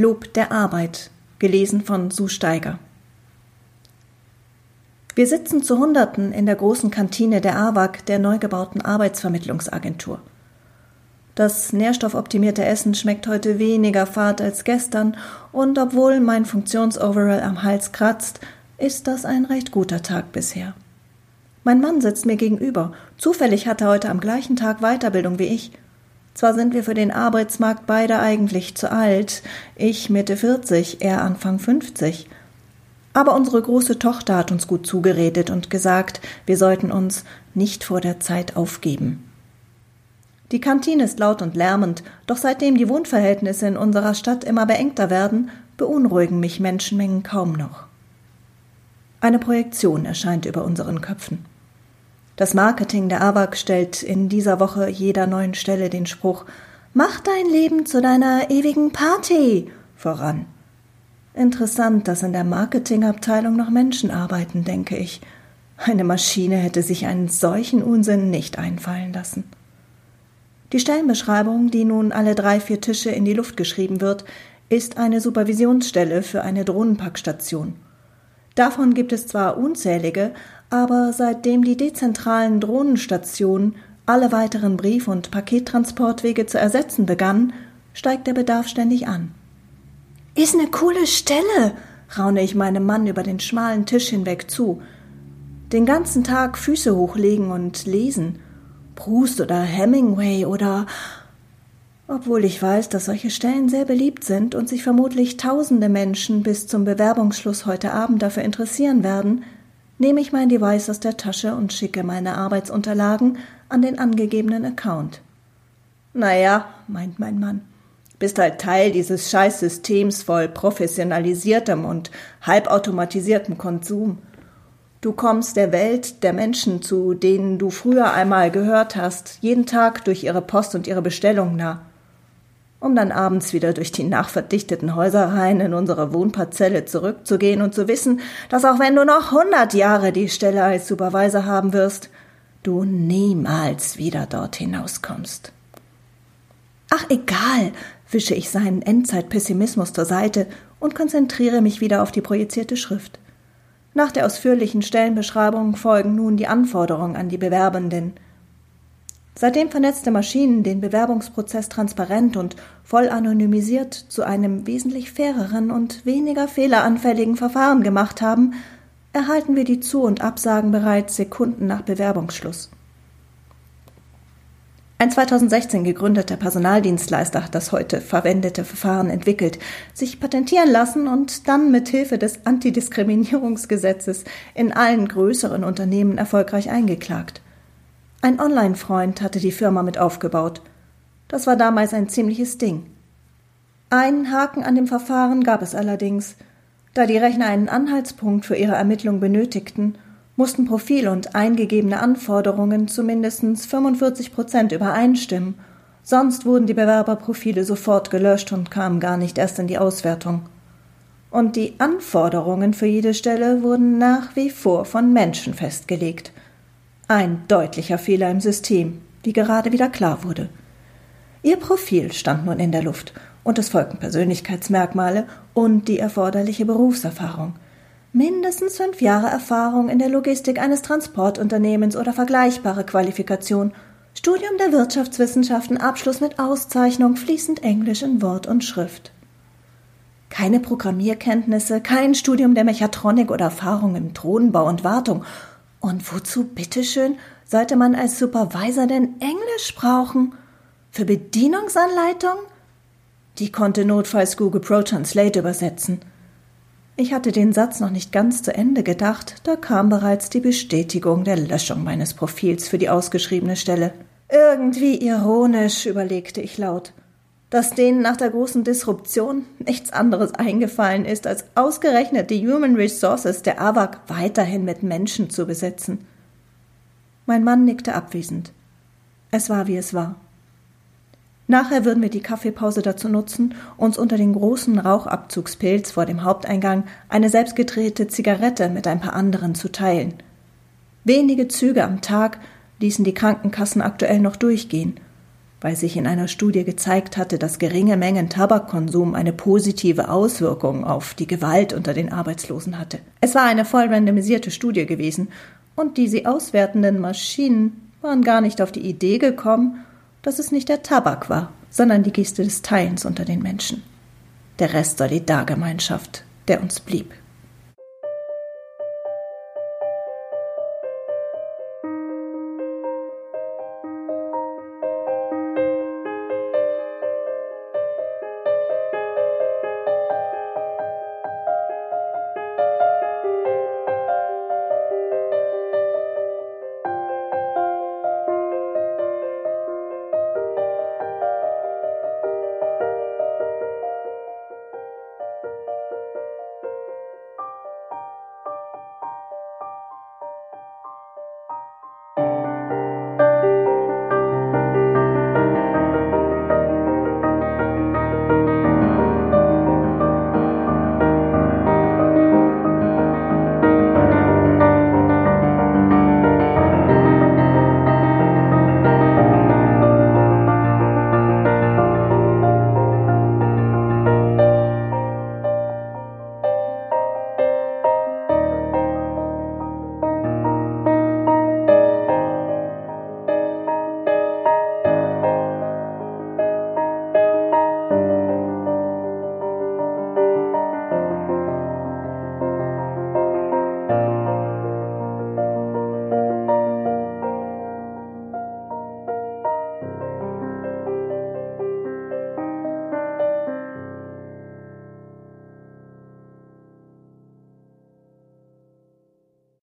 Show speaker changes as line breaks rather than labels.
Lob der Arbeit, gelesen von Sue Steiger. Wir sitzen zu Hunderten in der großen Kantine der AWAG, der neu gebauten Arbeitsvermittlungsagentur. Das nährstoffoptimierte Essen schmeckt heute weniger fad als gestern, und obwohl mein Funktionsoverall am Hals kratzt, ist das ein recht guter Tag bisher. Mein Mann sitzt mir gegenüber. Zufällig hat er heute am gleichen Tag Weiterbildung wie ich. Zwar sind wir für den Arbeitsmarkt beide eigentlich zu alt, ich Mitte 40, er Anfang 50. Aber unsere große Tochter hat uns gut zugeredet und gesagt, wir sollten uns nicht vor der Zeit aufgeben. Die Kantine ist laut und lärmend, doch seitdem die Wohnverhältnisse in unserer Stadt immer beengter werden, beunruhigen mich Menschenmengen kaum noch. Eine Projektion erscheint über unseren Köpfen. Das Marketing der AWAC stellt in dieser Woche jeder neuen Stelle den Spruch Mach dein Leben zu deiner ewigen Party voran. Interessant, dass in der Marketingabteilung noch Menschen arbeiten, denke ich. Eine Maschine hätte sich einen solchen Unsinn nicht einfallen lassen. Die Stellenbeschreibung, die nun alle drei, vier Tische in die Luft geschrieben wird, ist eine Supervisionsstelle für eine Drohnenpackstation. Davon gibt es zwar unzählige, aber seitdem die dezentralen Drohnenstationen alle weiteren Brief- und Pakettransportwege zu ersetzen begannen, steigt der Bedarf ständig an. Ist ne coole Stelle, raune ich meinem Mann über den schmalen Tisch hinweg zu. Den ganzen Tag Füße hochlegen und lesen. Proust oder Hemingway oder obwohl ich weiß, dass solche Stellen sehr beliebt sind und sich vermutlich tausende Menschen bis zum Bewerbungsschluss heute Abend dafür interessieren werden, nehme ich mein Device aus der Tasche und schicke meine Arbeitsunterlagen an den angegebenen Account. Naja, meint mein Mann, bist halt Teil dieses Scheißsystems voll professionalisiertem und halbautomatisiertem Konsum. Du kommst der Welt der Menschen, zu denen du früher einmal gehört hast, jeden Tag durch ihre Post und ihre Bestellung nah um dann abends wieder durch die nachverdichteten Häuserreihen in unsere Wohnparzelle zurückzugehen und zu wissen, dass auch wenn du noch hundert Jahre die Stelle als Supervisor haben wirst, du niemals wieder dort hinauskommst. Ach, egal, wische ich seinen Endzeitpessimismus zur Seite und konzentriere mich wieder auf die projizierte Schrift. Nach der ausführlichen Stellenbeschreibung folgen nun die Anforderungen an die Bewerbenden – Seitdem vernetzte Maschinen den Bewerbungsprozess transparent und voll anonymisiert zu einem wesentlich faireren und weniger fehleranfälligen Verfahren gemacht haben, erhalten wir die Zu- und Absagen bereits Sekunden nach Bewerbungsschluss. Ein 2016 gegründeter Personaldienstleister hat das heute verwendete Verfahren entwickelt, sich patentieren lassen und dann mit Hilfe des Antidiskriminierungsgesetzes in allen größeren Unternehmen erfolgreich eingeklagt. Ein Online-Freund hatte die Firma mit aufgebaut. Das war damals ein ziemliches Ding. Einen Haken an dem Verfahren gab es allerdings. Da die Rechner einen Anhaltspunkt für ihre Ermittlung benötigten, mussten Profil und eingegebene Anforderungen zu mindestens 45 Prozent übereinstimmen. Sonst wurden die Bewerberprofile sofort gelöscht und kamen gar nicht erst in die Auswertung. Und die Anforderungen für jede Stelle wurden nach wie vor von Menschen festgelegt. Ein deutlicher Fehler im System, wie gerade wieder klar wurde. Ihr Profil stand nun in der Luft, und es folgten Persönlichkeitsmerkmale und die erforderliche Berufserfahrung. Mindestens fünf Jahre Erfahrung in der Logistik eines Transportunternehmens oder vergleichbare Qualifikation, Studium der Wirtschaftswissenschaften, Abschluss mit Auszeichnung, fließend Englisch in Wort und Schrift. Keine Programmierkenntnisse, kein Studium der Mechatronik oder Erfahrung im Thronbau und Wartung und wozu, bitteschön, sollte man als Supervisor denn Englisch brauchen? Für Bedienungsanleitung? Die konnte notfalls Google Pro Translate übersetzen. Ich hatte den Satz noch nicht ganz zu Ende gedacht, da kam bereits die Bestätigung der Löschung meines Profils für die ausgeschriebene Stelle. Irgendwie ironisch, überlegte ich laut dass denen nach der großen Disruption nichts anderes eingefallen ist, als ausgerechnet die Human Resources der AWAC weiterhin mit Menschen zu besetzen. Mein Mann nickte abwesend. Es war, wie es war. Nachher würden wir die Kaffeepause dazu nutzen, uns unter den großen Rauchabzugspilz vor dem Haupteingang eine selbstgedrehte Zigarette mit ein paar anderen zu teilen. Wenige Züge am Tag ließen die Krankenkassen aktuell noch durchgehen – weil sich in einer Studie gezeigt hatte, dass geringe Mengen Tabakkonsum eine positive Auswirkung auf die Gewalt unter den Arbeitslosen hatte. Es war eine voll randomisierte Studie gewesen, und die sie auswertenden Maschinen waren gar nicht auf die Idee gekommen, dass es nicht der Tabak war, sondern die Geste des Teilens unter den Menschen. Der Rest Solidargemeinschaft, der uns blieb.